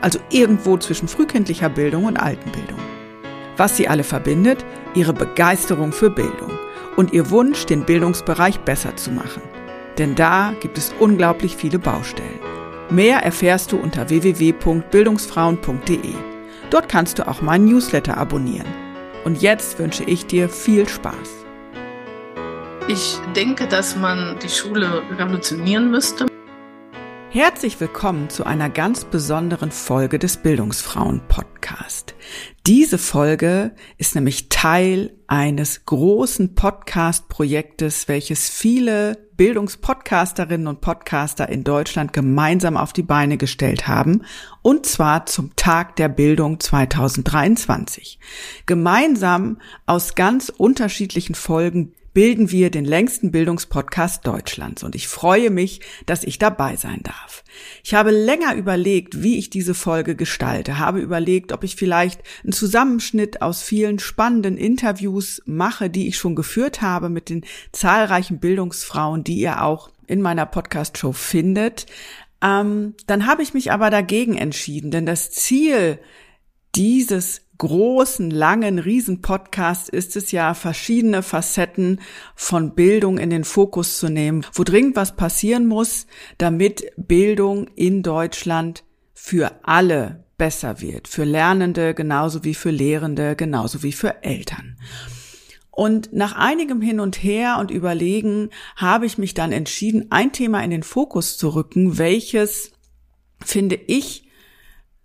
also irgendwo zwischen frühkindlicher Bildung und Altenbildung. Was sie alle verbindet, ihre Begeisterung für Bildung und ihr Wunsch, den Bildungsbereich besser zu machen. Denn da gibt es unglaublich viele Baustellen. Mehr erfährst du unter www.bildungsfrauen.de. Dort kannst du auch meinen Newsletter abonnieren. Und jetzt wünsche ich dir viel Spaß. Ich denke, dass man die Schule revolutionieren müsste. Herzlich willkommen zu einer ganz besonderen Folge des Bildungsfrauen Podcast. Diese Folge ist nämlich Teil eines großen Podcast-Projektes, welches viele Bildungspodcasterinnen und Podcaster in Deutschland gemeinsam auf die Beine gestellt haben, und zwar zum Tag der Bildung 2023. Gemeinsam aus ganz unterschiedlichen Folgen bilden wir den längsten Bildungspodcast Deutschlands und ich freue mich, dass ich dabei sein darf. Ich habe länger überlegt, wie ich diese Folge gestalte, habe überlegt, ob ich vielleicht einen Zusammenschnitt aus vielen spannenden Interviews mache, die ich schon geführt habe mit den zahlreichen Bildungsfrauen, die ihr auch in meiner Podcast-Show findet. Ähm, dann habe ich mich aber dagegen entschieden, denn das Ziel dieses großen, langen Riesen-Podcast ist es ja, verschiedene Facetten von Bildung in den Fokus zu nehmen, wo dringend was passieren muss, damit Bildung in Deutschland für alle besser wird, für Lernende genauso wie für Lehrende, genauso wie für Eltern. Und nach einigem Hin und Her und Überlegen habe ich mich dann entschieden, ein Thema in den Fokus zu rücken, welches, finde ich,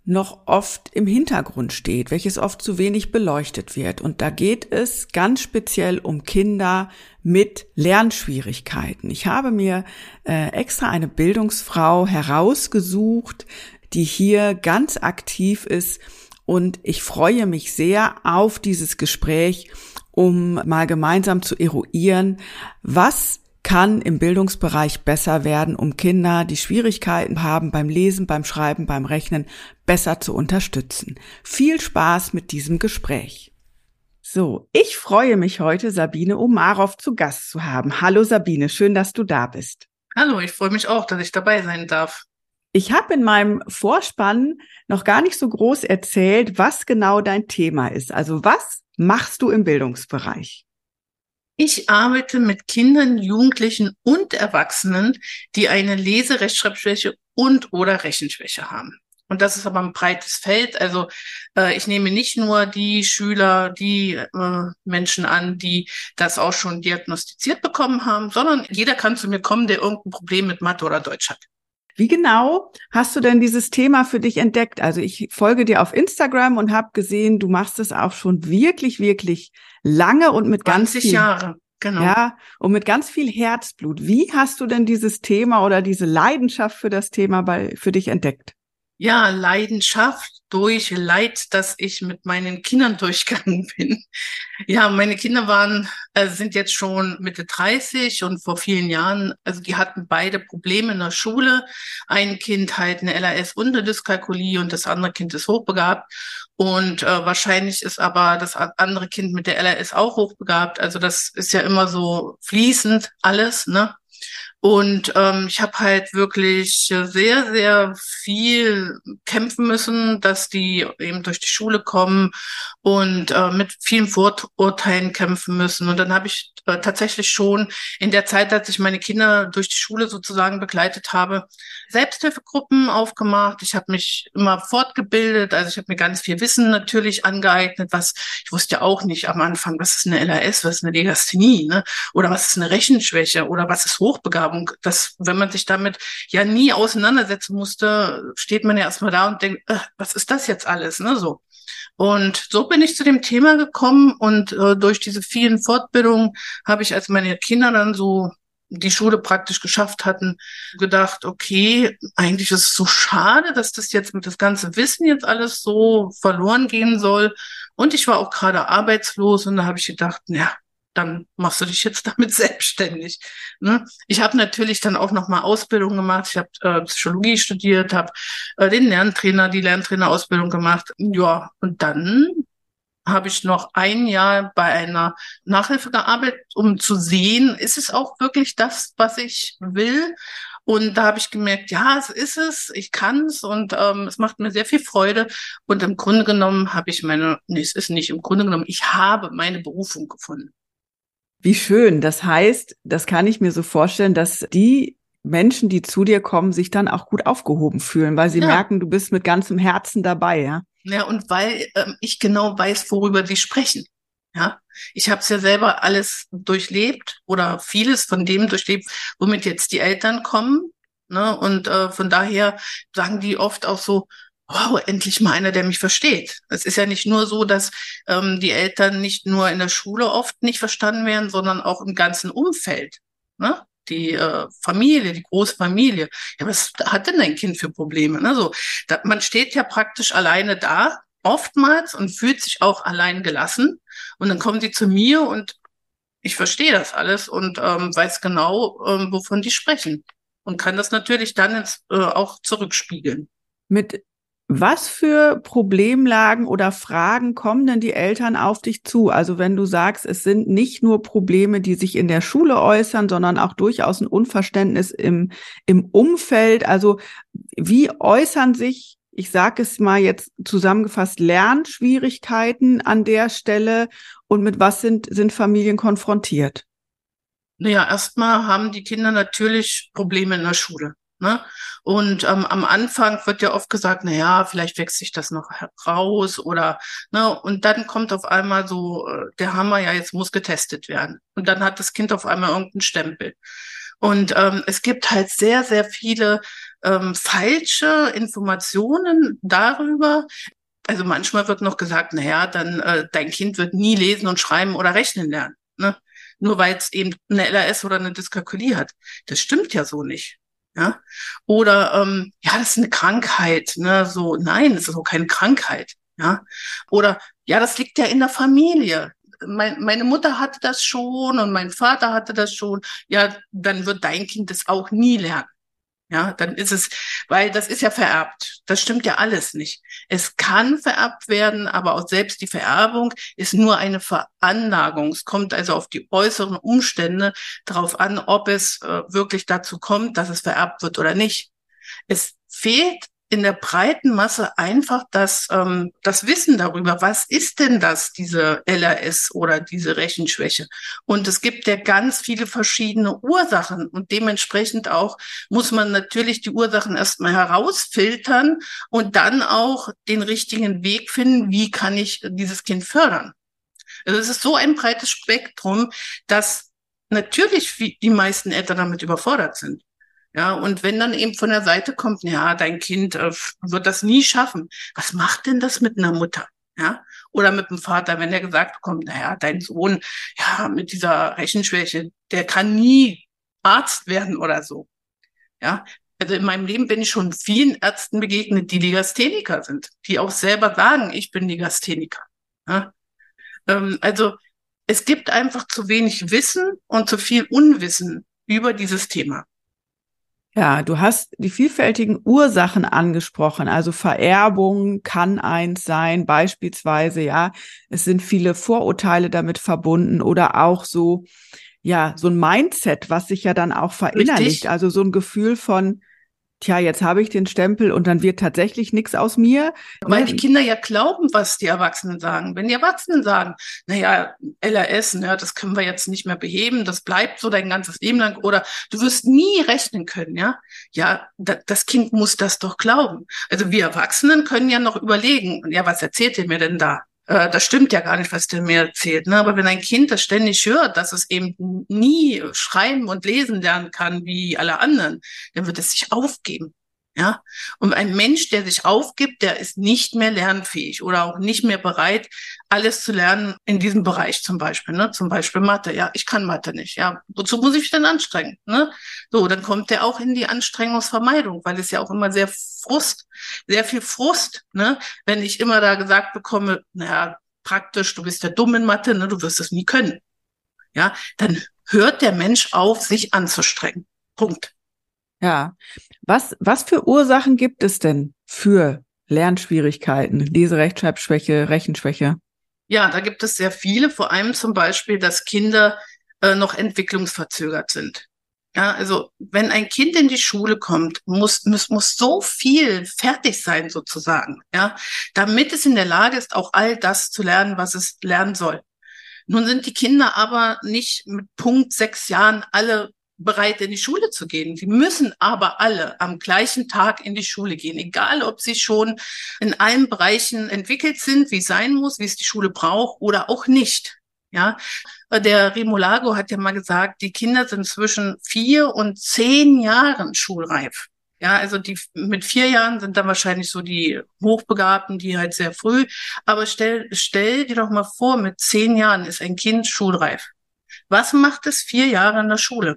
noch oft im Hintergrund steht, welches oft zu wenig beleuchtet wird. Und da geht es ganz speziell um Kinder mit Lernschwierigkeiten. Ich habe mir äh, extra eine Bildungsfrau herausgesucht, die hier ganz aktiv ist. Und ich freue mich sehr auf dieses Gespräch, um mal gemeinsam zu eruieren, was kann im Bildungsbereich besser werden, um Kinder, die Schwierigkeiten haben beim Lesen, beim Schreiben, beim Rechnen, besser zu unterstützen. Viel Spaß mit diesem Gespräch. So, ich freue mich heute, Sabine Omarov zu Gast zu haben. Hallo Sabine, schön, dass du da bist. Hallo, ich freue mich auch, dass ich dabei sein darf. Ich habe in meinem Vorspann noch gar nicht so groß erzählt, was genau dein Thema ist. Also was machst du im Bildungsbereich? Ich arbeite mit Kindern, Jugendlichen und Erwachsenen, die eine Leserechtschreibschwäche und oder Rechenschwäche haben. Und das ist aber ein breites Feld. Also äh, ich nehme nicht nur die Schüler, die äh, Menschen an, die das auch schon diagnostiziert bekommen haben, sondern jeder kann zu mir kommen, der irgendein Problem mit Mathe oder Deutsch hat. Wie genau hast du denn dieses Thema für dich entdeckt? Also ich folge dir auf Instagram und habe gesehen, du machst es auch schon wirklich, wirklich lange und mit ganz viel Jahre. Genau. Ja, und mit ganz viel Herzblut. Wie hast du denn dieses Thema oder diese Leidenschaft für das Thema bei, für dich entdeckt? ja, Leidenschaft durch Leid, das ich mit meinen Kindern durchgegangen bin. Ja, meine Kinder waren, äh, sind jetzt schon Mitte 30 und vor vielen Jahren, also die hatten beide Probleme in der Schule. Ein Kind halt eine LAS und Dyskalkulie und das andere Kind ist hochbegabt. Und äh, wahrscheinlich ist aber das andere Kind mit der LRS auch hochbegabt. Also das ist ja immer so fließend alles, ne? Und ähm, ich habe halt wirklich sehr, sehr viel kämpfen müssen, dass die eben durch die Schule kommen und äh, mit vielen Vorurteilen kämpfen müssen. Und dann habe ich äh, tatsächlich schon in der Zeit, als ich meine Kinder durch die Schule sozusagen begleitet habe, Selbsthilfegruppen aufgemacht. Ich habe mich immer fortgebildet. Also ich habe mir ganz viel Wissen natürlich angeeignet, was ich wusste ja auch nicht am Anfang, was ist eine LAS, was ist eine Legasthenie, ne? oder was ist eine Rechenschwäche oder was ist Hochbegabung. Begabung. Das, wenn man sich damit ja nie auseinandersetzen musste, steht man ja erstmal da und denkt, äh, was ist das jetzt alles, ne, so. Und so bin ich zu dem Thema gekommen und äh, durch diese vielen Fortbildungen habe ich, als meine Kinder dann so die Schule praktisch geschafft hatten, gedacht, okay, eigentlich ist es so schade, dass das jetzt mit das ganze Wissen jetzt alles so verloren gehen soll. Und ich war auch gerade arbeitslos und da habe ich gedacht, ja, dann machst du dich jetzt damit selbstständig. Ne? Ich habe natürlich dann auch noch mal Ausbildung gemacht. Ich habe äh, Psychologie studiert, habe äh, den Lerntrainer, die Lerntrainerausbildung gemacht. Ja, und dann habe ich noch ein Jahr bei einer Nachhilfe gearbeitet, um zu sehen, ist es auch wirklich das, was ich will? Und da habe ich gemerkt, ja, es ist es, ich kann es und ähm, es macht mir sehr viel Freude. Und im Grunde genommen habe ich meine, nee, es ist nicht, im Grunde genommen, ich habe meine Berufung gefunden. Wie schön. Das heißt, das kann ich mir so vorstellen, dass die Menschen, die zu dir kommen, sich dann auch gut aufgehoben fühlen, weil sie ja. merken, du bist mit ganzem Herzen dabei, ja. Ja, und weil ähm, ich genau weiß, worüber sie sprechen. Ja, ich habe es ja selber alles durchlebt oder vieles von dem durchlebt, womit jetzt die Eltern kommen. Ne? Und äh, von daher sagen die oft auch so, wow, endlich mal einer, der mich versteht. Es ist ja nicht nur so, dass ähm, die Eltern nicht nur in der Schule oft nicht verstanden werden, sondern auch im ganzen Umfeld. Ne? Die äh, Familie, die große Familie. Ja, was hat denn dein Kind für Probleme? Ne? So, da, man steht ja praktisch alleine da, oftmals, und fühlt sich auch allein gelassen. Und dann kommen sie zu mir und ich verstehe das alles und ähm, weiß genau, ähm, wovon die sprechen. Und kann das natürlich dann ins, äh, auch zurückspiegeln. Mit was für Problemlagen oder Fragen kommen denn die Eltern auf dich zu? Also wenn du sagst, es sind nicht nur Probleme, die sich in der Schule äußern, sondern auch durchaus ein Unverständnis im, im Umfeld. Also wie äußern sich, ich sage es mal jetzt zusammengefasst, Lernschwierigkeiten an der Stelle und mit was sind, sind Familien konfrontiert? Naja, erstmal haben die Kinder natürlich Probleme in der Schule. Ne? Und ähm, am Anfang wird ja oft gesagt, na ja, vielleicht wächst sich das noch heraus oder ne, und dann kommt auf einmal so äh, der Hammer, ja, jetzt muss getestet werden. Und dann hat das Kind auf einmal irgendeinen Stempel. Und ähm, es gibt halt sehr, sehr viele ähm, falsche Informationen darüber. Also manchmal wird noch gesagt, na ja, dann äh, dein Kind wird nie lesen und schreiben oder rechnen lernen. Ne? Nur weil es eben eine LRS oder eine Dyskalkulie hat. Das stimmt ja so nicht. Ja? Oder ähm, ja, das ist eine Krankheit, ne? So, nein, das ist auch keine Krankheit. Ja? Oder ja, das liegt ja in der Familie. Mein, meine Mutter hatte das schon und mein Vater hatte das schon. Ja, dann wird dein Kind das auch nie lernen. Ja, dann ist es, weil das ist ja vererbt. Das stimmt ja alles nicht. Es kann vererbt werden, aber auch selbst die Vererbung ist nur eine Veranlagung. Es kommt also auf die äußeren Umstände darauf an, ob es äh, wirklich dazu kommt, dass es vererbt wird oder nicht. Es fehlt in der breiten Masse einfach das, ähm, das Wissen darüber, was ist denn das, diese LRS oder diese Rechenschwäche. Und es gibt ja ganz viele verschiedene Ursachen und dementsprechend auch muss man natürlich die Ursachen erstmal herausfiltern und dann auch den richtigen Weg finden, wie kann ich dieses Kind fördern. Also es ist so ein breites Spektrum, dass natürlich die meisten Eltern damit überfordert sind. Ja, und wenn dann eben von der Seite kommt, ja, dein Kind äh, wird das nie schaffen. Was macht denn das mit einer Mutter? Ja, oder mit dem Vater, wenn der gesagt bekommt, naja, dein Sohn, ja, mit dieser Rechenschwäche, der kann nie Arzt werden oder so. Ja, also in meinem Leben bin ich schon vielen Ärzten begegnet, die Legastheniker sind, die auch selber sagen, ich bin Legastheniker. Ja? Ähm, also es gibt einfach zu wenig Wissen und zu viel Unwissen über dieses Thema. Ja, du hast die vielfältigen Ursachen angesprochen. Also Vererbung kann eins sein, beispielsweise, ja. Es sind viele Vorurteile damit verbunden oder auch so, ja, so ein Mindset, was sich ja dann auch verinnerlicht. Richtig. Also so ein Gefühl von, tja, jetzt habe ich den Stempel und dann wird tatsächlich nichts aus mir. Weil die Kinder ja glauben, was die Erwachsenen sagen. Wenn die Erwachsenen sagen, naja, LRS, ne, das können wir jetzt nicht mehr beheben, das bleibt so dein ganzes Leben lang oder du wirst nie rechnen können, ja. Ja, da, das Kind muss das doch glauben. Also wir Erwachsenen können ja noch überlegen, ja, was erzählt ihr mir denn da? Äh, das stimmt ja gar nicht, was der mir erzählt. Ne? Aber wenn ein Kind das ständig hört, dass es eben nie schreiben und lesen lernen kann wie alle anderen, dann wird es sich aufgeben. Ja, und ein Mensch, der sich aufgibt, der ist nicht mehr lernfähig oder auch nicht mehr bereit, alles zu lernen in diesem Bereich zum Beispiel, ne? Zum Beispiel Mathe. Ja, ich kann Mathe nicht. Ja, wozu muss ich mich denn anstrengen? Ne? So, dann kommt der auch in die Anstrengungsvermeidung, weil es ja auch immer sehr Frust, sehr viel Frust, ne? Wenn ich immer da gesagt bekomme, naja, praktisch, du bist ja dumm in Mathe, ne? Du wirst es nie können. Ja, dann hört der Mensch auf, sich anzustrengen. Punkt. Ja. Was, was für Ursachen gibt es denn für Lernschwierigkeiten, Leserechtschreibschwäche, Rechenschwäche? Ja, da gibt es sehr viele, vor allem zum Beispiel, dass Kinder äh, noch entwicklungsverzögert sind. Ja, also wenn ein Kind in die Schule kommt, muss, muss, muss so viel fertig sein sozusagen, ja, damit es in der Lage ist, auch all das zu lernen, was es lernen soll. Nun sind die Kinder aber nicht mit Punkt sechs Jahren alle bereit, in die Schule zu gehen. Sie müssen aber alle am gleichen Tag in die Schule gehen, egal ob sie schon in allen Bereichen entwickelt sind, wie sein muss, wie es die Schule braucht oder auch nicht. Ja, der Remolago hat ja mal gesagt, die Kinder sind zwischen vier und zehn Jahren schulreif. Ja, also die mit vier Jahren sind dann wahrscheinlich so die Hochbegabten, die halt sehr früh. Aber stell, stell dir doch mal vor, mit zehn Jahren ist ein Kind schulreif. Was macht es vier Jahre in der Schule?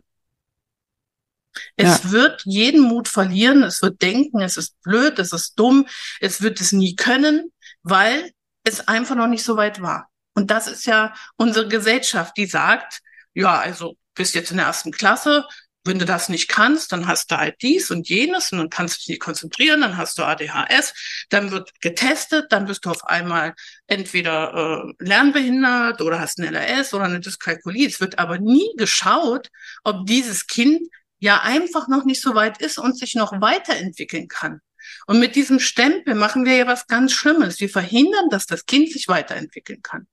Es ja. wird jeden Mut verlieren, es wird denken, es ist blöd, es ist dumm, es wird es nie können, weil es einfach noch nicht so weit war. Und das ist ja unsere Gesellschaft, die sagt, ja, also bist jetzt in der ersten Klasse, wenn du das nicht kannst, dann hast du halt dies und jenes und dann kannst du dich nicht konzentrieren, dann hast du ADHS, dann wird getestet, dann bist du auf einmal entweder äh, lernbehindert oder hast ein LRS oder eine Dyskalkulie. Es wird aber nie geschaut, ob dieses Kind ja einfach noch nicht so weit ist und sich noch weiterentwickeln kann. Und mit diesem Stempel machen wir ja was ganz Schlimmes. Wir verhindern, dass das Kind sich weiterentwickeln kann.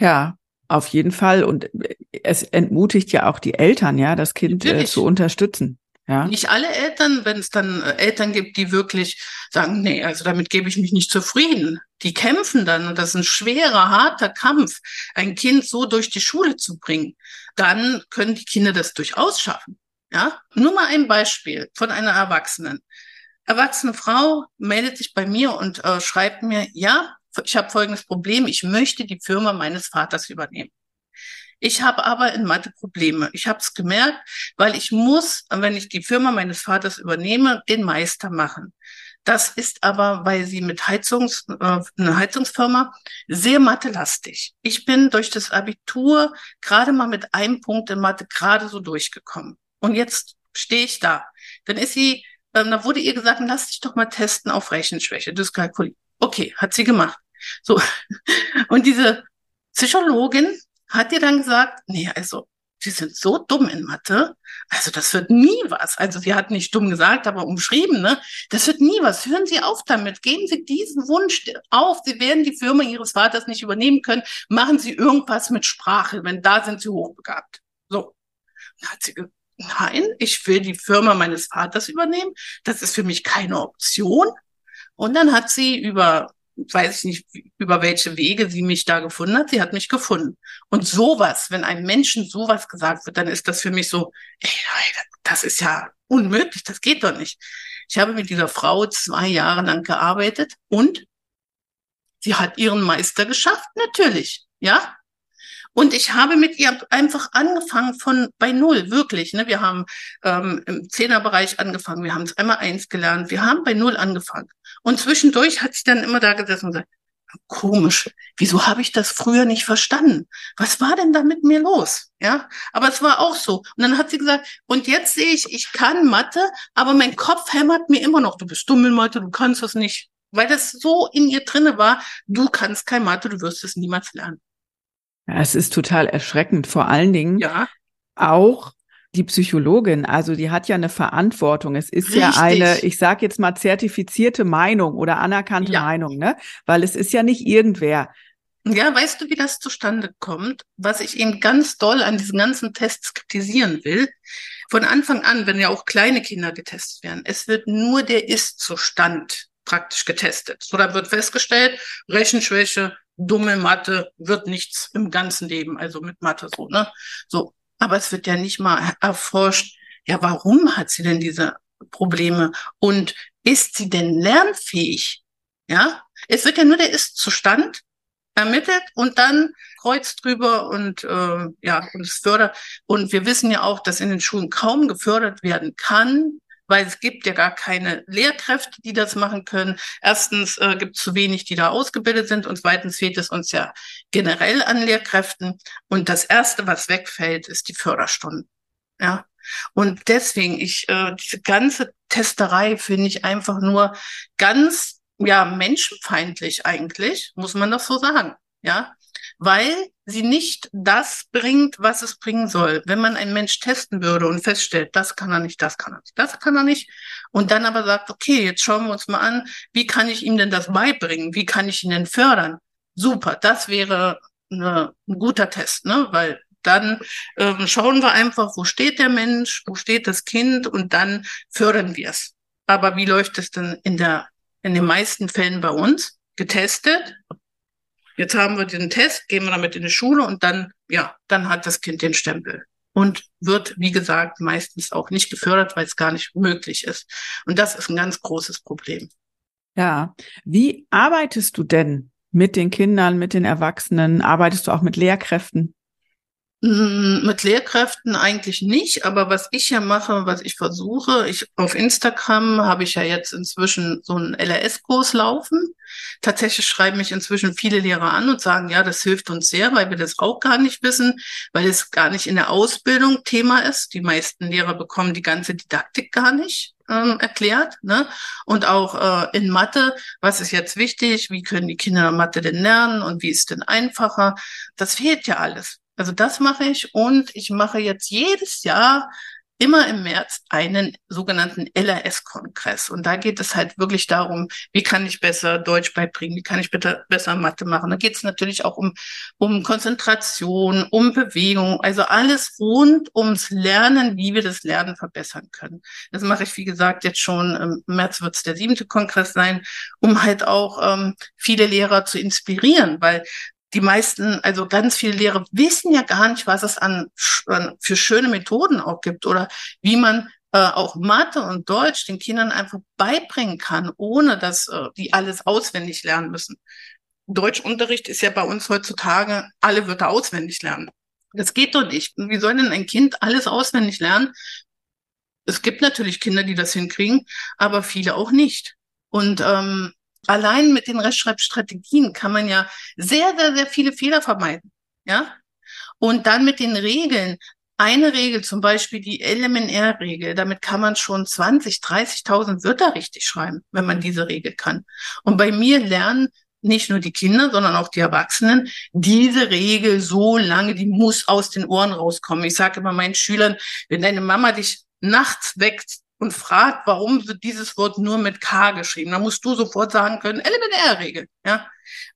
Ja, auf jeden Fall. Und es entmutigt ja auch die Eltern, ja, das Kind äh, zu unterstützen. Ja. Nicht alle Eltern, wenn es dann äh, Eltern gibt, die wirklich sagen, nee, also damit gebe ich mich nicht zufrieden. Die kämpfen dann und das ist ein schwerer, harter Kampf, ein Kind so durch die Schule zu bringen. Dann können die Kinder das durchaus schaffen. Ja, nur mal ein Beispiel von einer Erwachsenen. Erwachsene Frau meldet sich bei mir und äh, schreibt mir, ja, ich habe folgendes Problem, ich möchte die Firma meines Vaters übernehmen. Ich habe aber in Mathe Probleme. Ich habe es gemerkt, weil ich muss, wenn ich die Firma meines Vaters übernehme, den Meister machen. Das ist aber, weil sie mit Heizungs, äh, eine Heizungsfirma sehr mathelastig. Ich bin durch das Abitur gerade mal mit einem Punkt in Mathe gerade so durchgekommen. Und jetzt stehe ich da. Dann ist sie, ähm, da wurde ihr gesagt, lass dich doch mal testen auf Rechenschwäche, Dyskalkulie. Okay, hat sie gemacht. So. Und diese Psychologin hat ihr dann gesagt, nee, also, Sie sind so dumm in Mathe. Also, das wird nie was. Also, sie hat nicht dumm gesagt, aber umschrieben, ne? Das wird nie was. Hören Sie auf damit. Geben Sie diesen Wunsch auf. Sie werden die Firma Ihres Vaters nicht übernehmen können. Machen Sie irgendwas mit Sprache, wenn da sind Sie hochbegabt. So. Dann hat sie nein, ich will die Firma meines Vaters übernehmen. Das ist für mich keine Option. Und dann hat sie über, weiß ich nicht, über welche Wege sie mich da gefunden hat. Sie hat mich gefunden. Und sowas, wenn einem Menschen sowas gesagt wird, dann ist das für mich so, ey, das ist ja unmöglich. Das geht doch nicht. Ich habe mit dieser Frau zwei Jahre lang gearbeitet und sie hat ihren Meister geschafft, natürlich. Ja, und ich habe mit ihr einfach angefangen von bei Null, wirklich. Ne? Wir haben ähm, im Zehnerbereich angefangen, wir haben es einmal eins gelernt, wir haben bei Null angefangen. Und zwischendurch hat sie dann immer da gesessen und gesagt, komisch, wieso habe ich das früher nicht verstanden? Was war denn da mit mir los? Ja, aber es war auch so. Und dann hat sie gesagt, und jetzt sehe ich, ich kann Mathe, aber mein Kopf hämmert mir immer noch, du bist dumm in Mathe, du kannst das nicht. Weil das so in ihr drinne war, du kannst kein Mathe, du wirst es niemals lernen. Ja, es ist total erschreckend. Vor allen Dingen ja. auch die Psychologin, also die hat ja eine Verantwortung. Es ist Richtig. ja eine, ich sage jetzt mal, zertifizierte Meinung oder anerkannte ja. Meinung, ne? Weil es ist ja nicht irgendwer. Ja, weißt du, wie das zustande kommt? Was ich eben ganz doll an diesen ganzen Tests kritisieren will. Von Anfang an, wenn ja auch kleine Kinder getestet werden, es wird nur der Ist-Zustand praktisch getestet. So, da wird festgestellt, Rechenschwäche, dumme Mathe wird nichts im ganzen Leben, also mit Mathe so, ne? So. Aber es wird ja nicht mal erforscht, ja, warum hat sie denn diese Probleme und ist sie denn lernfähig? Ja? Es wird ja nur der Ist-Zustand ermittelt und dann Kreuz drüber und äh, ja, und es fördert. Und wir wissen ja auch, dass in den Schulen kaum gefördert werden kann, weil es gibt ja gar keine Lehrkräfte, die das machen können. Erstens äh, gibt es zu wenig, die da ausgebildet sind und zweitens fehlt es uns ja generell an Lehrkräften. Und das Erste, was wegfällt, ist die Förderstunde. Ja. Und deswegen, ich, äh, diese ganze Testerei finde ich einfach nur ganz ja, menschenfeindlich eigentlich, muss man das so sagen. Ja, weil sie nicht das bringt, was es bringen soll. Wenn man einen Mensch testen würde und feststellt, das kann er nicht, das kann er nicht, das kann er nicht, und dann aber sagt, okay, jetzt schauen wir uns mal an, wie kann ich ihm denn das beibringen? Wie kann ich ihn denn fördern? Super, das wäre eine, ein guter Test, ne? Weil dann ähm, schauen wir einfach, wo steht der Mensch, wo steht das Kind und dann fördern wir es. Aber wie läuft es denn in der in den meisten Fällen bei uns getestet. Jetzt haben wir diesen Test, gehen wir damit in die Schule und dann, ja, dann hat das Kind den Stempel und wird, wie gesagt, meistens auch nicht gefördert, weil es gar nicht möglich ist. Und das ist ein ganz großes Problem. Ja. Wie arbeitest du denn mit den Kindern, mit den Erwachsenen? Arbeitest du auch mit Lehrkräften? Mm, mit Lehrkräften eigentlich nicht, aber was ich ja mache, was ich versuche, ich auf Instagram habe ich ja jetzt inzwischen so einen LRS-Kurs laufen. Tatsächlich schreiben mich inzwischen viele Lehrer an und sagen, ja, das hilft uns sehr, weil wir das auch gar nicht wissen, weil es gar nicht in der Ausbildung Thema ist. Die meisten Lehrer bekommen die ganze Didaktik gar nicht ähm, erklärt. Ne? Und auch äh, in Mathe, was ist jetzt wichtig, wie können die Kinder Mathe denn lernen und wie ist denn einfacher? Das fehlt ja alles. Also das mache ich und ich mache jetzt jedes Jahr immer im März einen sogenannten LRS-Kongress. Und da geht es halt wirklich darum, wie kann ich besser Deutsch beibringen, wie kann ich bitte besser Mathe machen. Da geht es natürlich auch um, um Konzentration, um Bewegung, also alles rund ums Lernen, wie wir das Lernen verbessern können. Das mache ich, wie gesagt, jetzt schon im März wird es der siebte Kongress sein, um halt auch ähm, viele Lehrer zu inspirieren, weil die meisten, also ganz viele Lehrer wissen ja gar nicht, was es an, für schöne Methoden auch gibt oder wie man äh, auch Mathe und Deutsch den Kindern einfach beibringen kann, ohne dass äh, die alles auswendig lernen müssen. Deutschunterricht ist ja bei uns heutzutage alle Wörter auswendig lernen. Das geht doch nicht. Wie soll denn ein Kind alles auswendig lernen? Es gibt natürlich Kinder, die das hinkriegen, aber viele auch nicht. Und ähm, allein mit den Rechtschreibstrategien kann man ja sehr, sehr, sehr viele Fehler vermeiden. Ja? Und dann mit den Regeln. Eine Regel, zum Beispiel die LMNR-Regel, damit kann man schon 20, 30.000 Wörter richtig schreiben, wenn man diese Regel kann. Und bei mir lernen nicht nur die Kinder, sondern auch die Erwachsenen, diese Regel so lange, die muss aus den Ohren rauskommen. Ich sage immer meinen Schülern, wenn deine Mama dich nachts weckt, und fragt, warum wird dieses Wort nur mit K geschrieben. Dann musst du sofort sagen können, Elementärregel, ja.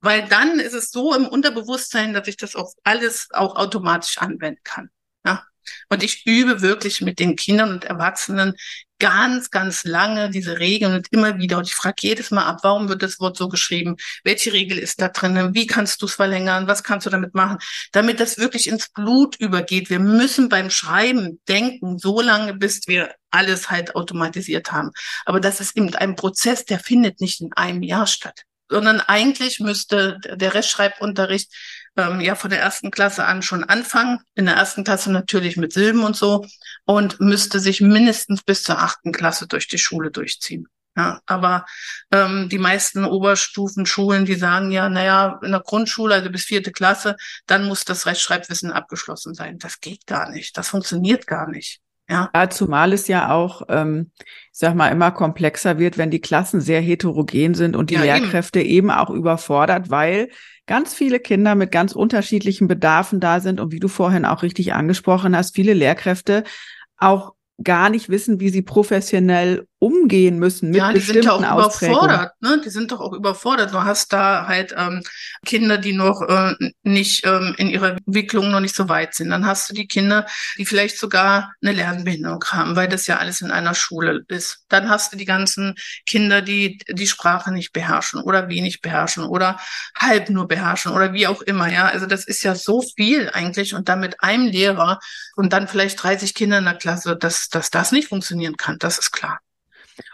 Weil dann ist es so im Unterbewusstsein, dass ich das auf alles auch automatisch anwenden kann. Und ich übe wirklich mit den Kindern und Erwachsenen ganz, ganz lange diese Regeln und immer wieder. Und ich frage jedes Mal ab, warum wird das Wort so geschrieben? Welche Regel ist da drin? Wie kannst du es verlängern? Was kannst du damit machen? Damit das wirklich ins Blut übergeht. Wir müssen beim Schreiben denken, so lange, bis wir alles halt automatisiert haben. Aber das ist eben ein Prozess, der findet nicht in einem Jahr statt sondern eigentlich müsste der Rechtschreibunterricht ähm, ja von der ersten Klasse an schon anfangen. In der ersten Klasse natürlich mit Silben und so und müsste sich mindestens bis zur achten Klasse durch die Schule durchziehen. Ja, aber ähm, die meisten Oberstufenschulen, die sagen ja, naja, in der Grundschule, also bis vierte Klasse, dann muss das Rechtschreibwissen abgeschlossen sein. Das geht gar nicht. Das funktioniert gar nicht. Ja. ja, zumal es ja auch, ähm, ich sag mal, immer komplexer wird, wenn die Klassen sehr heterogen sind und die ja, Lehrkräfte eben. eben auch überfordert, weil ganz viele Kinder mit ganz unterschiedlichen Bedarfen da sind und wie du vorhin auch richtig angesprochen hast, viele Lehrkräfte auch gar nicht wissen, wie sie professionell umgehen müssen mit ja, die sind ja auch überfordert, ne? Die sind doch auch überfordert. Du hast da halt ähm, Kinder, die noch äh, nicht ähm, in ihrer Entwicklung noch nicht so weit sind. Dann hast du die Kinder, die vielleicht sogar eine Lernbehinderung haben, weil das ja alles in einer Schule ist. Dann hast du die ganzen Kinder, die die Sprache nicht beherrschen oder wenig beherrschen oder halb nur beherrschen oder wie auch immer. Ja, also das ist ja so viel eigentlich und dann mit einem Lehrer und dann vielleicht 30 Kinder in der Klasse, dass, dass das nicht funktionieren kann. Das ist klar.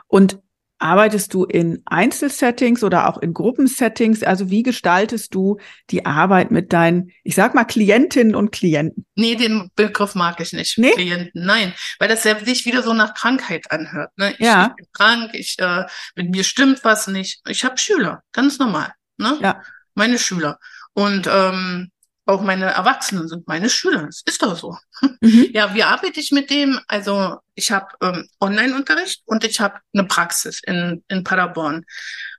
Und Arbeitest du in Einzelsettings oder auch in Gruppensettings? Also wie gestaltest du die Arbeit mit deinen, ich sag mal, Klientinnen und Klienten? Nee, den Begriff mag ich nicht. Nee? Klienten, nein, weil das ja sich wieder so nach Krankheit anhört. Ne? Ich, ja. ich bin krank, ich, äh, mit mir stimmt was nicht. Ich habe Schüler, ganz normal. Ne? Ja. Meine Schüler. Und ähm, auch meine Erwachsenen sind meine Schüler. Das ist doch so. Mhm. Ja, wie arbeite ich mit dem? Also ich habe ähm, Online-Unterricht und ich habe eine Praxis in, in Paderborn.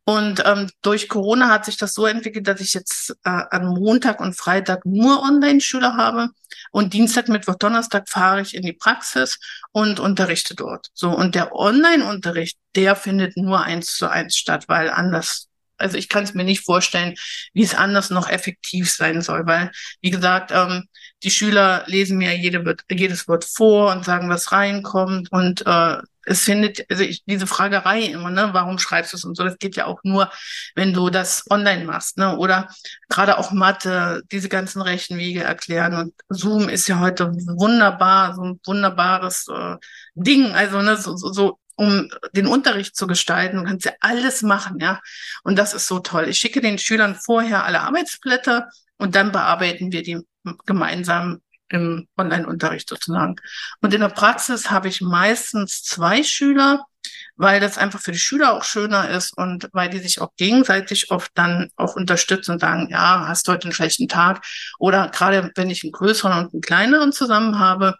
Und ähm, durch Corona hat sich das so entwickelt, dass ich jetzt äh, an Montag und Freitag nur Online-Schüler habe und Dienstag, Mittwoch, Donnerstag fahre ich in die Praxis und unterrichte dort. So und der Online-Unterricht, der findet nur eins zu eins statt, weil anders also ich kann es mir nicht vorstellen, wie es anders noch effektiv sein soll, weil, wie gesagt, ähm, die Schüler lesen mir jede, jedes Wort vor und sagen, was reinkommt und äh, es findet, also ich, diese Fragerei immer, ne, warum schreibst du es und so, das geht ja auch nur, wenn du das online machst, ne, oder gerade auch Mathe, diese ganzen Rechenwege erklären und Zoom ist ja heute wunderbar, so ein wunderbares äh, Ding, also ne, so, so, so um den Unterricht zu gestalten. Du kannst ja alles machen, ja. Und das ist so toll. Ich schicke den Schülern vorher alle Arbeitsblätter und dann bearbeiten wir die gemeinsam im Online-Unterricht sozusagen. Und in der Praxis habe ich meistens zwei Schüler, weil das einfach für die Schüler auch schöner ist und weil die sich auch gegenseitig oft dann auch unterstützen und sagen, ja, hast heute einen schlechten Tag. Oder gerade wenn ich einen größeren und einen kleineren zusammen habe,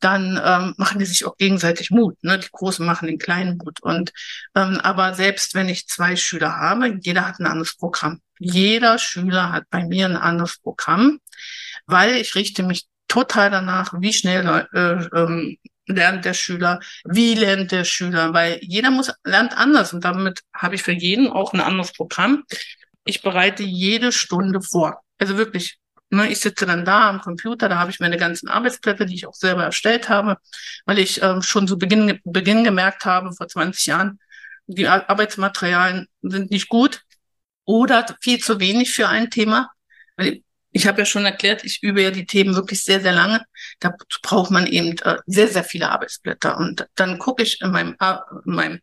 dann ähm, machen die sich auch gegenseitig Mut. Ne? Die Großen machen den kleinen Mut. Und ähm, aber selbst wenn ich zwei Schüler habe, jeder hat ein anderes Programm. Jeder Schüler hat bei mir ein anderes Programm, weil ich richte mich total danach, wie schnell äh, ähm, lernt der Schüler, wie lernt der Schüler, weil jeder muss lernt anders und damit habe ich für jeden auch ein anderes Programm. Ich bereite jede Stunde vor. Also wirklich, ne, ich sitze dann da am Computer, da habe ich meine ganzen Arbeitsplätze, die ich auch selber erstellt habe, weil ich ähm, schon zu Beginn, Beginn gemerkt habe, vor 20 Jahren, die Arbeitsmaterialien sind nicht gut oder viel zu wenig für ein Thema. Weil ich habe ja schon erklärt, ich übe ja die Themen wirklich sehr, sehr lange. Da braucht man eben äh, sehr, sehr viele Arbeitsblätter. Und dann gucke ich in meinem, äh, in meinem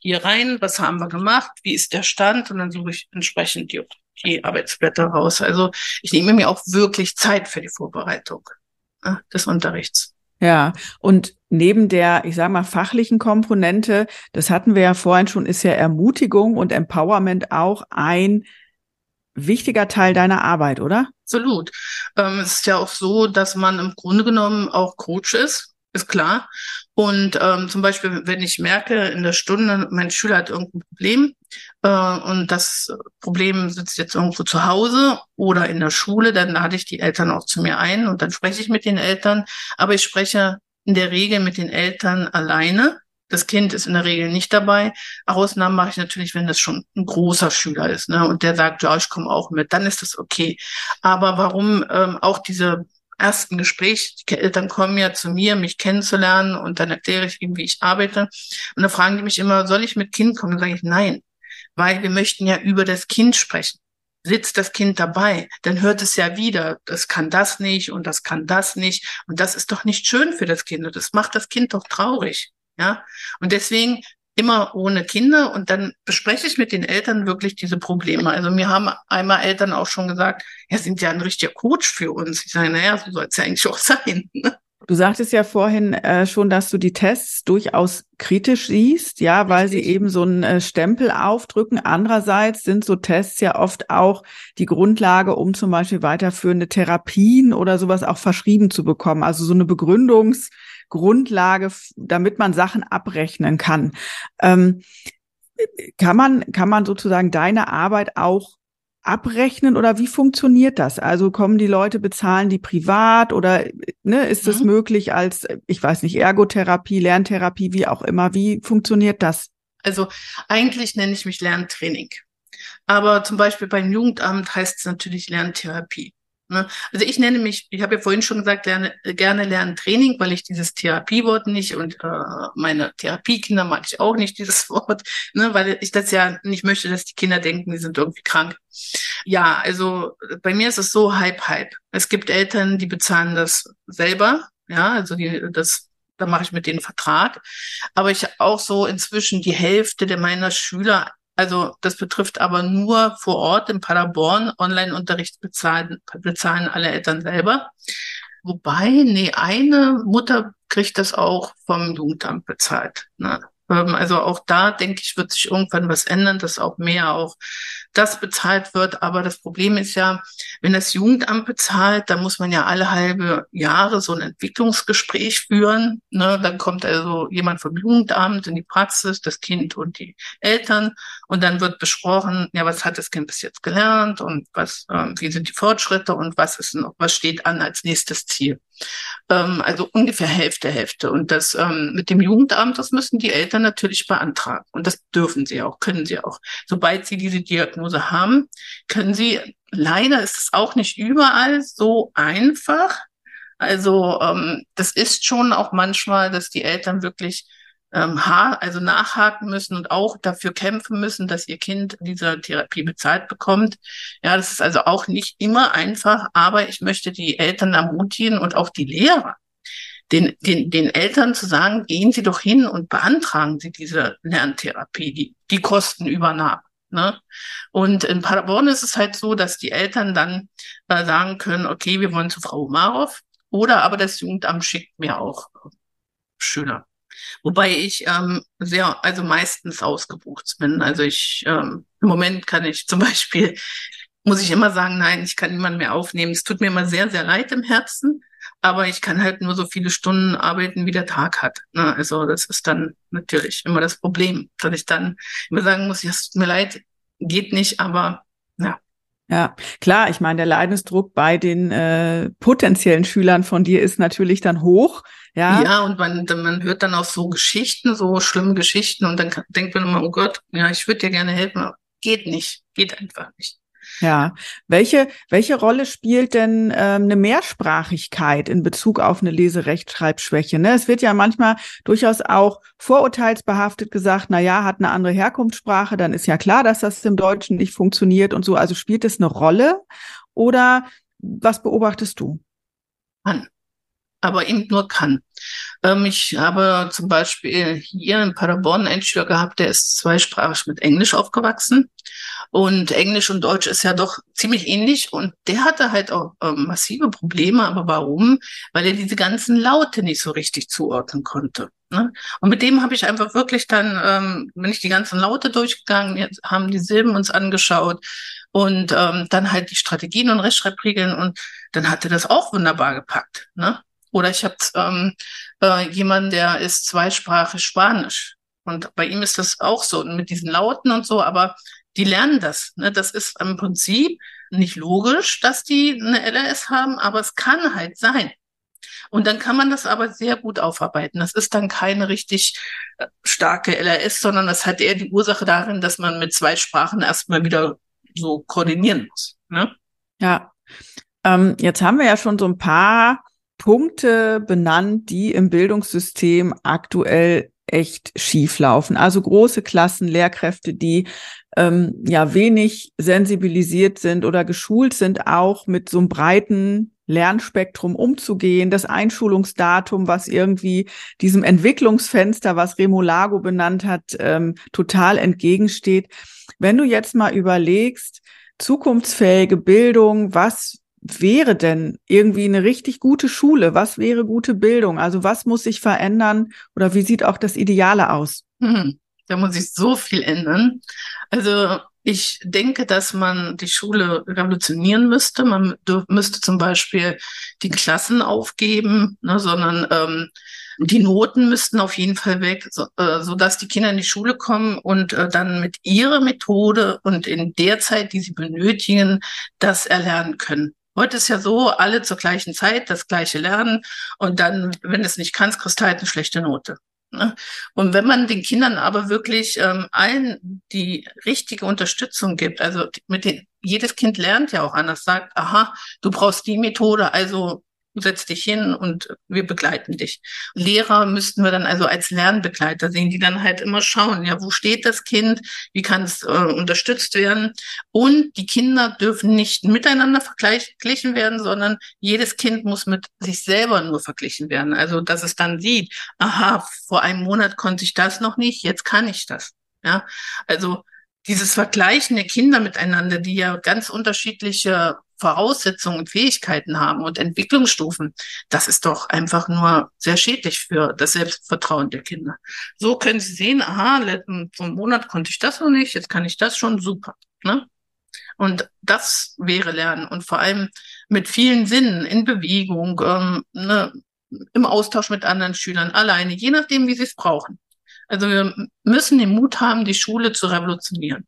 hier rein, was haben wir gemacht, wie ist der Stand und dann suche ich entsprechend die, die Arbeitsblätter raus. Also ich nehme mir auch wirklich Zeit für die Vorbereitung äh, des Unterrichts. Ja, und neben der, ich sage mal, fachlichen Komponente, das hatten wir ja vorhin schon, ist ja Ermutigung und Empowerment auch ein wichtiger Teil deiner Arbeit, oder? Absolut. Ähm, es ist ja auch so, dass man im Grunde genommen auch Coach ist, ist klar. Und ähm, zum Beispiel, wenn ich merke in der Stunde, mein Schüler hat irgendein Problem äh, und das Problem sitzt jetzt irgendwo zu Hause oder in der Schule, dann lade ich die Eltern auch zu mir ein und dann spreche ich mit den Eltern. Aber ich spreche in der Regel mit den Eltern alleine das Kind ist in der Regel nicht dabei. Ausnahmen mache ich natürlich, wenn das schon ein großer Schüler ist, ne? Und der sagt, ja, ich komme auch mit, dann ist das okay. Aber warum ähm, auch diese ersten Gespräch, die Eltern kommen ja zu mir, mich kennenzulernen und dann erkläre ich ihnen, wie ich arbeite. Und dann fragen die mich immer, soll ich mit Kind kommen? Dann sage ich nein, weil wir möchten ja über das Kind sprechen. Sitzt das Kind dabei, dann hört es ja wieder, das kann das nicht und das kann das nicht. Und das ist doch nicht schön für das Kind und das macht das Kind doch traurig. Ja, und deswegen immer ohne Kinder und dann bespreche ich mit den Eltern wirklich diese Probleme. Also mir haben einmal Eltern auch schon gesagt, ja, sind ja ein richtiger Coach für uns. Ich sage, naja, so soll es ja eigentlich auch sein. Ne? Du sagtest ja vorhin äh, schon, dass du die Tests durchaus kritisch siehst, ja, weil Richtig. sie eben so einen äh, Stempel aufdrücken. Andererseits sind so Tests ja oft auch die Grundlage, um zum Beispiel weiterführende Therapien oder sowas auch verschrieben zu bekommen. Also so eine Begründungs- Grundlage, damit man Sachen abrechnen kann. Ähm, kann man, kann man sozusagen deine Arbeit auch abrechnen oder wie funktioniert das? Also kommen die Leute, bezahlen die privat oder ne, ist es mhm. möglich als, ich weiß nicht, Ergotherapie, Lerntherapie, wie auch immer? Wie funktioniert das? Also eigentlich nenne ich mich Lerntraining. Aber zum Beispiel beim Jugendamt heißt es natürlich Lerntherapie. Ne? Also ich nenne mich, ich habe ja vorhin schon gesagt, lerne, gerne lernen Training, weil ich dieses Therapiewort nicht und äh, meine Therapiekinder mag ich auch nicht, dieses Wort, ne, weil ich das ja nicht möchte, dass die Kinder denken, die sind irgendwie krank. Ja, also bei mir ist es so halb halb. Es gibt Eltern, die bezahlen das selber, ja, also die, das da mache ich mit denen Vertrag. Aber ich auch so inzwischen die Hälfte der meiner Schüler, also das betrifft aber nur vor Ort in Paderborn, Online-Unterricht bezahlen, bezahlen alle Eltern selber. Wobei, nee, eine Mutter kriegt das auch vom Jugendamt bezahlt. Ne? Ähm, also auch da, denke ich, wird sich irgendwann was ändern, dass auch mehr auch das bezahlt wird. Aber das Problem ist ja, wenn das Jugendamt bezahlt, dann muss man ja alle halbe Jahre so ein Entwicklungsgespräch führen. Ne? Dann kommt also jemand vom Jugendamt in die Praxis, das Kind und die Eltern. Und dann wird besprochen, ja, was hat das Kind bis jetzt gelernt und was, äh, wie sind die Fortschritte und was ist noch, was steht an als nächstes Ziel. Ähm, also ungefähr Hälfte, Hälfte. Und das ähm, mit dem Jugendamt, das müssen die Eltern natürlich beantragen. Und das dürfen sie auch, können sie auch. Sobald sie diese Diagnose haben, können sie, leider ist es auch nicht überall so einfach. Also ähm, das ist schon auch manchmal, dass die Eltern wirklich ähm, also nachhaken müssen und auch dafür kämpfen müssen, dass ihr Kind diese Therapie bezahlt bekommt. Ja, das ist also auch nicht immer einfach, aber ich möchte die Eltern ermutigen und auch die Lehrer, den, den, den Eltern zu sagen, gehen Sie doch hin und beantragen Sie diese Lerntherapie, die, die Kostenübernahme. Ne? Und in Paderborn ist es halt so, dass die Eltern dann äh, sagen können, okay, wir wollen zu Frau Umarov oder aber das Jugendamt schickt mir auch Schüler. Wobei ich ähm, sehr, also meistens ausgebucht bin. Also ich, ähm, im Moment kann ich zum Beispiel, muss ich immer sagen, nein, ich kann niemanden mehr aufnehmen. Es tut mir immer sehr, sehr leid im Herzen, aber ich kann halt nur so viele Stunden arbeiten, wie der Tag hat. Ne? Also das ist dann natürlich immer das Problem, dass ich dann immer sagen muss, ja, es tut mir leid, geht nicht, aber ja. Ja, klar, ich meine, der Leidensdruck bei den äh, potenziellen Schülern von dir ist natürlich dann hoch. Ja, ja und man, man hört dann auch so Geschichten, so schlimme Geschichten und dann denkt man immer, oh Gott, ja, ich würde dir gerne helfen, aber geht nicht, geht einfach nicht. Ja, welche, welche Rolle spielt denn ähm, eine Mehrsprachigkeit in Bezug auf eine Leserechtschreibschwäche? Ne? Es wird ja manchmal durchaus auch vorurteilsbehaftet gesagt, na ja, hat eine andere Herkunftssprache, dann ist ja klar, dass das im Deutschen nicht funktioniert und so. Also spielt es eine Rolle oder was beobachtest du? Aber eben nur kann. Ähm, ich habe zum Beispiel hier in Paderborn einen Schüler gehabt, der ist zweisprachig mit Englisch aufgewachsen. Und Englisch und Deutsch ist ja doch ziemlich ähnlich. Und der hatte halt auch ähm, massive Probleme. Aber warum? Weil er diese ganzen Laute nicht so richtig zuordnen konnte. Ne? Und mit dem habe ich einfach wirklich dann, ähm, bin ich die ganzen Laute durchgegangen, jetzt haben die Silben uns angeschaut und ähm, dann halt die Strategien und Rechtschreibregeln und dann hat er das auch wunderbar gepackt. Ne? Oder ich habe ähm, äh, jemanden, der ist zweisprachig Spanisch. Und bei ihm ist das auch so mit diesen Lauten und so, aber die lernen das. Ne? Das ist im Prinzip nicht logisch, dass die eine LRS haben, aber es kann halt sein. Und dann kann man das aber sehr gut aufarbeiten. Das ist dann keine richtig äh, starke LRS, sondern das hat eher die Ursache darin, dass man mit zwei Sprachen erstmal wieder so koordinieren muss. Ne? Ja. Ähm, jetzt haben wir ja schon so ein paar Punkte benannt, die im Bildungssystem aktuell echt schief laufen. Also große Klassen, Lehrkräfte, die ähm, ja wenig sensibilisiert sind oder geschult sind, auch mit so einem breiten Lernspektrum umzugehen, das Einschulungsdatum, was irgendwie diesem Entwicklungsfenster, was Remolago benannt hat, ähm, total entgegensteht. Wenn du jetzt mal überlegst, zukunftsfähige Bildung, was wäre denn irgendwie eine richtig gute Schule? Was wäre gute Bildung? Also was muss sich verändern oder wie sieht auch das Ideale aus? Hm, da muss sich so viel ändern. Also ich denke, dass man die Schule revolutionieren müsste. Man müsste zum Beispiel die Klassen aufgeben, ne, sondern ähm, die Noten müssten auf jeden Fall weg, so, äh, so dass die Kinder in die Schule kommen und äh, dann mit ihrer Methode und in der Zeit, die sie benötigen, das erlernen können. Heute ist ja so, alle zur gleichen Zeit das gleiche lernen und dann, wenn es nicht kannst, kriegst du halt eine schlechte Note. Ne? Und wenn man den Kindern aber wirklich ähm, allen die richtige Unterstützung gibt, also mit den, jedes Kind lernt ja auch anders, sagt, aha, du brauchst die Methode, also setz dich hin und wir begleiten dich. Lehrer müssten wir dann also als Lernbegleiter sehen, die dann halt immer schauen, ja, wo steht das Kind, wie kann es äh, unterstützt werden. Und die Kinder dürfen nicht miteinander verglichen werden, sondern jedes Kind muss mit sich selber nur verglichen werden. Also, dass es dann sieht, aha, vor einem Monat konnte ich das noch nicht, jetzt kann ich das. Ja, also dieses Vergleichen der Kinder miteinander, die ja ganz unterschiedliche Voraussetzungen und Fähigkeiten haben und Entwicklungsstufen, das ist doch einfach nur sehr schädlich für das Selbstvertrauen der Kinder. So können sie sehen, aha, letzten Monat konnte ich das noch nicht, jetzt kann ich das schon, super. Ne? Und das wäre Lernen und vor allem mit vielen Sinnen in Bewegung, ähm, ne, im Austausch mit anderen Schülern, alleine, je nachdem, wie sie es brauchen. Also wir müssen den Mut haben, die Schule zu revolutionieren.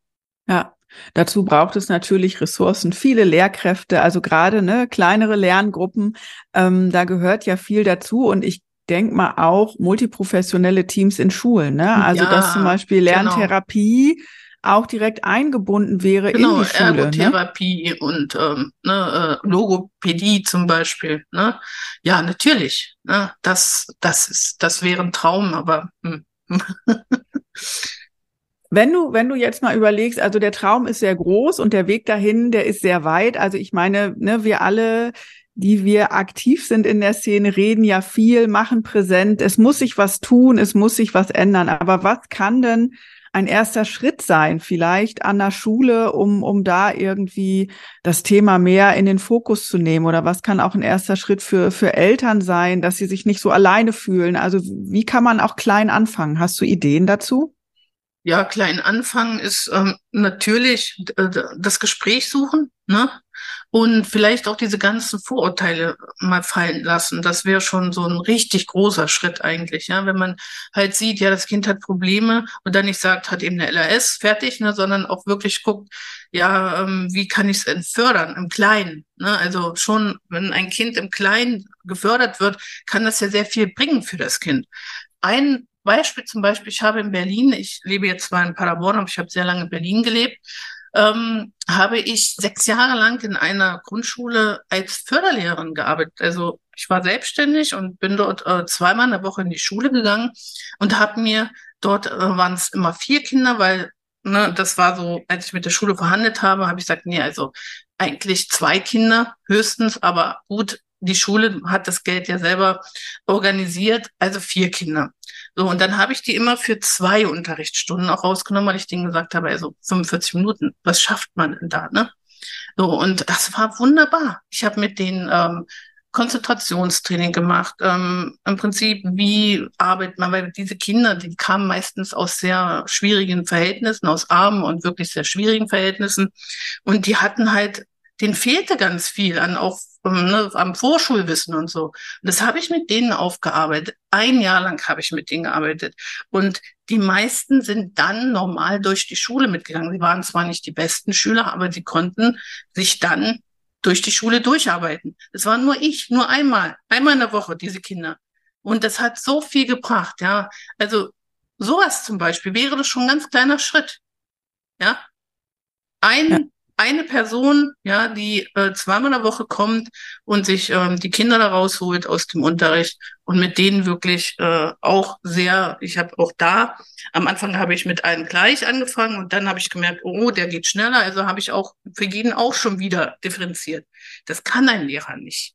Ja, dazu braucht es natürlich Ressourcen, viele Lehrkräfte, also gerade ne, kleinere Lerngruppen, ähm, da gehört ja viel dazu und ich denke mal auch multiprofessionelle Teams in Schulen, ne? Also ja, dass zum Beispiel genau. Lerntherapie genau. auch direkt eingebunden wäre genau, in die Schule. Ne? Ergotherapie ne? und ähm, ne, äh, Logopädie zum Beispiel. Ne? Ja, natürlich. Ne? Das, das ist, das wäre ein Traum, aber Wenn du, wenn du jetzt mal überlegst, also der Traum ist sehr groß und der Weg dahin, der ist sehr weit. Also ich meine, ne, wir alle, die wir aktiv sind in der Szene, reden ja viel, machen präsent. Es muss sich was tun, es muss sich was ändern. Aber was kann denn ein erster Schritt sein, vielleicht an der Schule, um, um da irgendwie das Thema mehr in den Fokus zu nehmen? Oder was kann auch ein erster Schritt für, für Eltern sein, dass sie sich nicht so alleine fühlen? Also wie kann man auch klein anfangen? Hast du Ideen dazu? Ja, klein anfangen ist ähm, natürlich das Gespräch suchen, ne? Und vielleicht auch diese ganzen Vorurteile mal fallen lassen. Das wäre schon so ein richtig großer Schritt eigentlich, ja. Wenn man halt sieht, ja, das Kind hat Probleme und dann nicht sagt, hat eben eine LRS, fertig, ne, sondern auch wirklich guckt, ja, ähm, wie kann ich es denn fördern im Kleinen? Ne? Also schon, wenn ein Kind im Kleinen gefördert wird, kann das ja sehr viel bringen für das Kind. Ein Beispiel zum Beispiel, ich habe in Berlin, ich lebe jetzt zwar in Paderborn, aber ich habe sehr lange in Berlin gelebt, ähm, habe ich sechs Jahre lang in einer Grundschule als Förderlehrerin gearbeitet. Also ich war selbstständig und bin dort äh, zweimal in der Woche in die Schule gegangen und habe mir dort äh, waren es immer vier Kinder, weil ne, das war so, als ich mit der Schule verhandelt habe, habe ich gesagt, nee, also eigentlich zwei Kinder höchstens, aber gut, die Schule hat das Geld ja selber organisiert, also vier Kinder. So, und dann habe ich die immer für zwei Unterrichtsstunden auch rausgenommen, weil ich denen gesagt habe, also 45 Minuten, was schafft man denn da, ne? So, und das war wunderbar. Ich habe mit denen ähm, Konzentrationstraining gemacht. Ähm, Im Prinzip, wie arbeitet man, weil diese Kinder, die kamen meistens aus sehr schwierigen Verhältnissen, aus armen und wirklich sehr schwierigen Verhältnissen. Und die hatten halt denen fehlte ganz viel an auch ähm, ne, am Vorschulwissen und so. Und das habe ich mit denen aufgearbeitet. Ein Jahr lang habe ich mit denen gearbeitet. Und die meisten sind dann normal durch die Schule mitgegangen. Sie waren zwar nicht die besten Schüler, aber sie konnten sich dann durch die Schule durcharbeiten. Das war nur ich, nur einmal, einmal in der Woche, diese Kinder. Und das hat so viel gebracht, ja. Also sowas zum Beispiel wäre das schon ein ganz kleiner Schritt. Ja. Ein ja eine Person, ja, die äh, zweimal in der Woche kommt und sich ähm, die Kinder da rausholt aus dem Unterricht und mit denen wirklich äh, auch sehr, ich habe auch da, am Anfang habe ich mit einem gleich angefangen und dann habe ich gemerkt, oh, der geht schneller, also habe ich auch für jeden auch schon wieder differenziert. Das kann ein Lehrer nicht.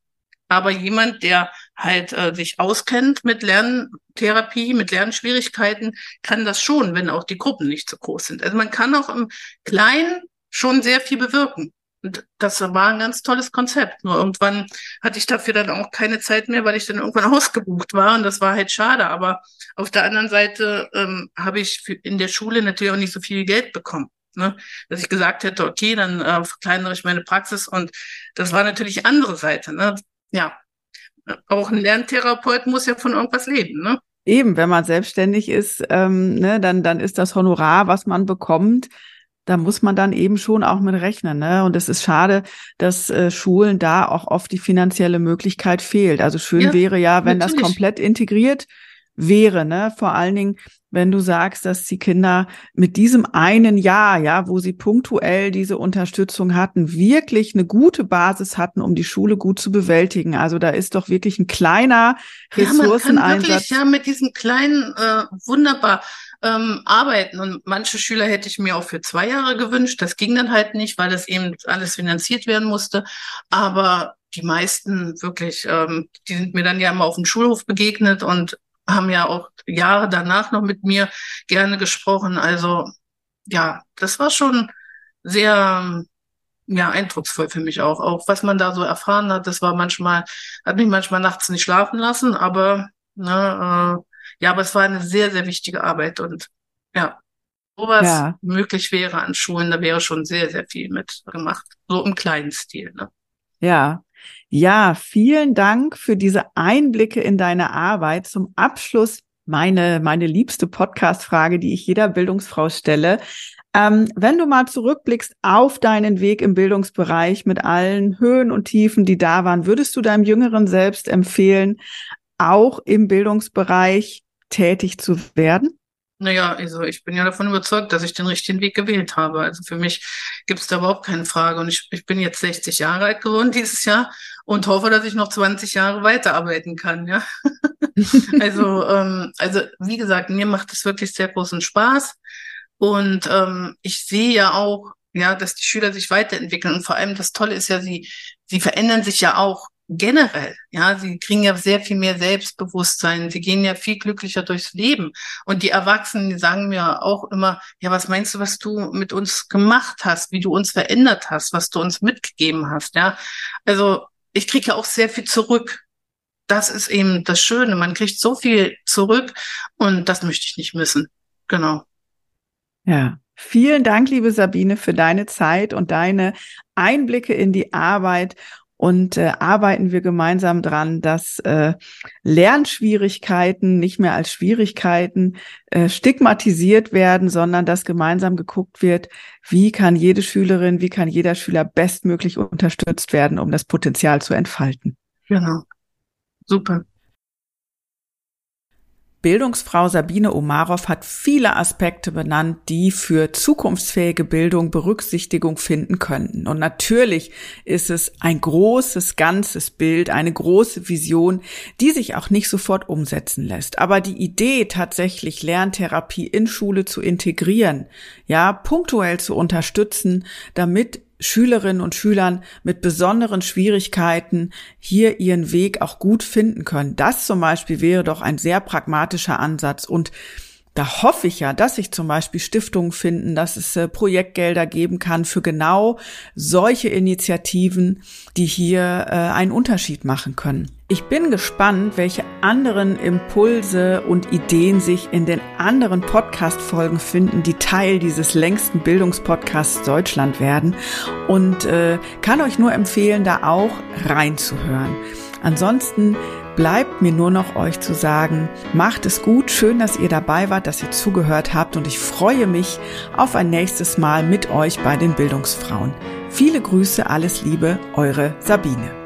Aber jemand, der halt äh, sich auskennt mit Lerntherapie, mit Lernschwierigkeiten, kann das schon, wenn auch die Gruppen nicht so groß sind. Also man kann auch im Kleinen schon sehr viel bewirken. Und das war ein ganz tolles Konzept. Nur irgendwann hatte ich dafür dann auch keine Zeit mehr, weil ich dann irgendwann ausgebucht war. Und das war halt schade. Aber auf der anderen Seite ähm, habe ich in der Schule natürlich auch nicht so viel Geld bekommen. Ne? Dass ich gesagt hätte, okay, dann äh, verkleinere ich meine Praxis. Und das war natürlich andere Seite. Ne? Ja, auch ein Lerntherapeut muss ja von irgendwas leben. Ne? Eben, wenn man selbstständig ist, ähm, ne, dann, dann ist das Honorar, was man bekommt, da muss man dann eben schon auch mit rechnen. Ne? Und es ist schade, dass äh, Schulen da auch oft die finanzielle Möglichkeit fehlt. Also schön ja, wäre ja, wenn natürlich. das komplett integriert wäre, ne? Vor allen Dingen, wenn du sagst, dass die Kinder mit diesem einen Jahr, ja, wo sie punktuell diese Unterstützung hatten, wirklich eine gute Basis hatten, um die Schule gut zu bewältigen. Also da ist doch wirklich ein kleiner Ressourceneinsatz. Ja, man kann wirklich ja mit diesem kleinen äh, wunderbar ähm, arbeiten. Und manche Schüler hätte ich mir auch für zwei Jahre gewünscht. Das ging dann halt nicht, weil das eben alles finanziert werden musste. Aber die meisten wirklich, ähm, die sind mir dann ja immer auf dem Schulhof begegnet und haben ja auch Jahre danach noch mit mir gerne gesprochen. Also ja, das war schon sehr ja eindrucksvoll für mich auch. Auch was man da so erfahren hat, das war manchmal hat mich manchmal nachts nicht schlafen lassen, aber ne, äh, ja, aber es war eine sehr sehr wichtige Arbeit und ja, sowas ja. möglich wäre an Schulen, da wäre schon sehr sehr viel mitgemacht, so im kleinen Stil. Ne? Ja, ja, vielen Dank für diese Einblicke in deine Arbeit. Zum Abschluss meine, meine liebste Podcast-Frage, die ich jeder Bildungsfrau stelle. Ähm, wenn du mal zurückblickst auf deinen Weg im Bildungsbereich mit allen Höhen und Tiefen, die da waren, würdest du deinem jüngeren Selbst empfehlen, auch im Bildungsbereich tätig zu werden? Naja, also ich bin ja davon überzeugt, dass ich den richtigen Weg gewählt habe. Also für mich gibt es da überhaupt keine Frage. Und ich, ich bin jetzt 60 Jahre alt geworden dieses Jahr und hoffe, dass ich noch 20 Jahre weiterarbeiten kann. Ja, also ähm, also wie gesagt, mir macht es wirklich sehr großen Spaß und ähm, ich sehe ja auch, ja, dass die Schüler sich weiterentwickeln und vor allem das Tolle ist ja, sie sie verändern sich ja auch generell, ja, sie kriegen ja sehr viel mehr Selbstbewusstsein, sie gehen ja viel glücklicher durchs Leben. Und die Erwachsenen, die sagen mir auch immer, ja, was meinst du, was du mit uns gemacht hast, wie du uns verändert hast, was du uns mitgegeben hast, ja. Also ich kriege ja auch sehr viel zurück. Das ist eben das Schöne, man kriegt so viel zurück und das möchte ich nicht missen. Genau. Ja, Vielen Dank, liebe Sabine, für deine Zeit und deine Einblicke in die Arbeit und äh, arbeiten wir gemeinsam dran, dass äh, Lernschwierigkeiten nicht mehr als Schwierigkeiten äh, stigmatisiert werden, sondern dass gemeinsam geguckt wird, wie kann jede Schülerin, wie kann jeder Schüler bestmöglich unterstützt werden, um das Potenzial zu entfalten. Genau. Super. Bildungsfrau Sabine Omarov hat viele Aspekte benannt, die für zukunftsfähige Bildung Berücksichtigung finden könnten. Und natürlich ist es ein großes, ganzes Bild, eine große Vision, die sich auch nicht sofort umsetzen lässt. Aber die Idee, tatsächlich Lerntherapie in Schule zu integrieren, ja, punktuell zu unterstützen, damit Schülerinnen und Schülern mit besonderen Schwierigkeiten hier ihren Weg auch gut finden können. Das zum Beispiel wäre doch ein sehr pragmatischer Ansatz und da hoffe ich ja, dass sich zum Beispiel Stiftungen finden, dass es äh, Projektgelder geben kann für genau solche Initiativen, die hier äh, einen Unterschied machen können. Ich bin gespannt, welche anderen Impulse und Ideen sich in den anderen Podcast-Folgen finden, die Teil dieses längsten Bildungspodcasts Deutschland werden und äh, kann euch nur empfehlen, da auch reinzuhören. Ansonsten bleibt mir nur noch euch zu sagen, macht es gut, schön, dass ihr dabei wart, dass ihr zugehört habt und ich freue mich auf ein nächstes Mal mit euch bei den Bildungsfrauen. Viele Grüße, alles Liebe, eure Sabine.